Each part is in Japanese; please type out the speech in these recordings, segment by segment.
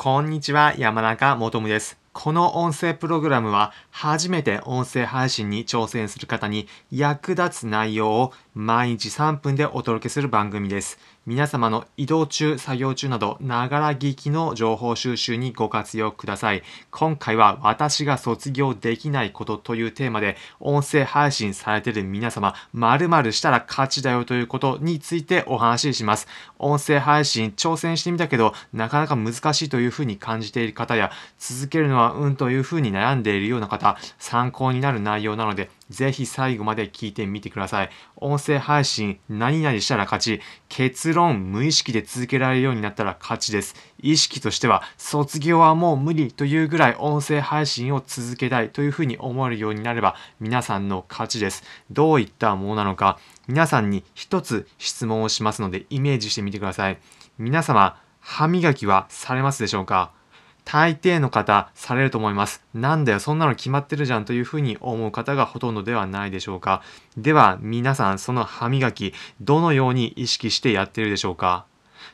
こんにちは、山中もとむです。この音声プログラムは初めて音声配信に挑戦する方に役立つ内容を毎日3分でお届けする番組です。皆様の移動中、作業中など、ながら聞きの情報収集にご活用ください。今回は私が卒業できないことというテーマで、音声配信されている皆様、〇〇したら勝ちだよということについてお話しします。音声配信挑戦してみたけど、なかなか難しいというふうに感じている方や、続けるのはうんというふうに悩んでいるような方、参考になる内容なので、ぜひ最後まで聞いてみてください。音声配信、何々したら勝ち。結論、無意識で続けられるようになったら勝ちです。意識としては、卒業はもう無理というぐらい音声配信を続けたいというふうに思えるようになれば、皆さんの勝ちです。どういったものなのか、皆さんに一つ質問をしますので、イメージしてみてください。皆様、歯磨きはされますでしょうか？大抵の方されると思います。なんだよ、そんなの決まってるじゃんというふうに思う方がほとんどではないでしょうか。では、皆さん、その歯磨き、どのように意識してやってるでしょうか？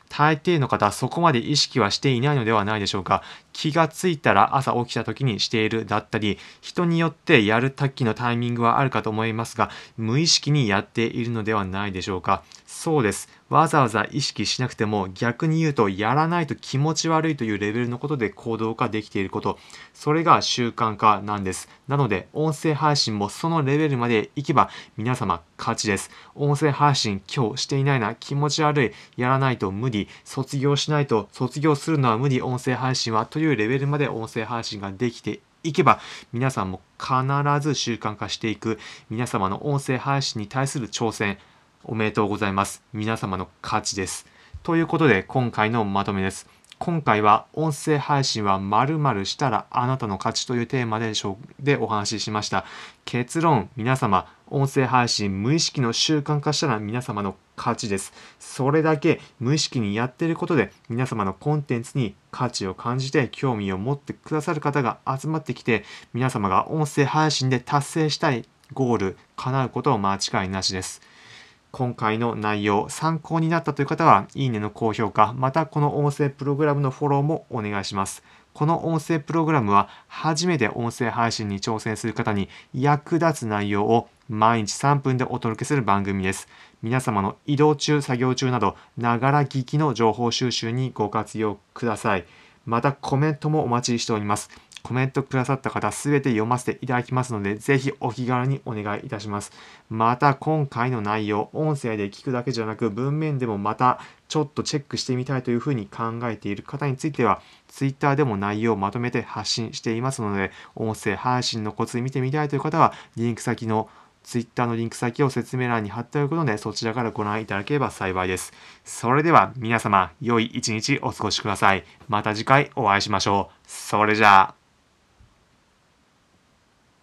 大抵の方、そこまで意識はしていないのではないでしょうか。気がついたら朝起きた時にしているだったり、人によってやる時のタイミングはあるかと思いますが、無意識にやっているのではないでしょうか。そうです。わざわざ意識しなくても逆に言うとやらないと気持ち悪いというレベルのことで行動化できていること。それが習慣化なんです。なので音声配信もそのレベルまでいけば皆様勝ちです。音声配信今日していないな、気持ち悪い、やらないと無理、卒業しないと、卒業するのは無理、音声配信はというレベルまで音声配信ができていけば皆さんも必ず習慣化していく皆様の音声配信に対する挑戦おめでとうございます。皆様の勝ちです。ということで、今回のまとめです。今回は音声配信は〇〇したらあなたの勝ちというテーマででお話ししました。結論、皆様、音声配信無意識の習慣化したら皆様の勝ちです。それだけ無意識にやっていることで皆様のコンテンツに価値を感じて興味を持ってくださる方が集まってきて皆様が音声配信で達成したいゴール叶うことは間違いなしです。今回の内容、参考になったという方は、いいねの高評価、またこの音声プログラムのフォローもお願いします。この音声プログラムは、初めて音声配信に挑戦する方に役立つ内容を毎日3分でお届けする番組です。皆様の移動中、作業中など、ながら聞きの情報収集にご活用ください。またコメントもお待ちしております。コメントくださった方すべて読ませていただきますので、ぜひお気軽にお願いいたします。また今回の内容、音声で聞くだけじゃなく文面でもまたちょっとチェックしてみたいというふうに考えている方については、Twitter でも内容をまとめて発信していますので、音声配信のコツ見てみたいという方は、リンク先の Twitter のリンク先を説明欄に貼っておくので、そちらからご覧いただければ幸いです。それでは皆様、良い一日お過ごしください。また次回お会いしましょう。それじゃあ。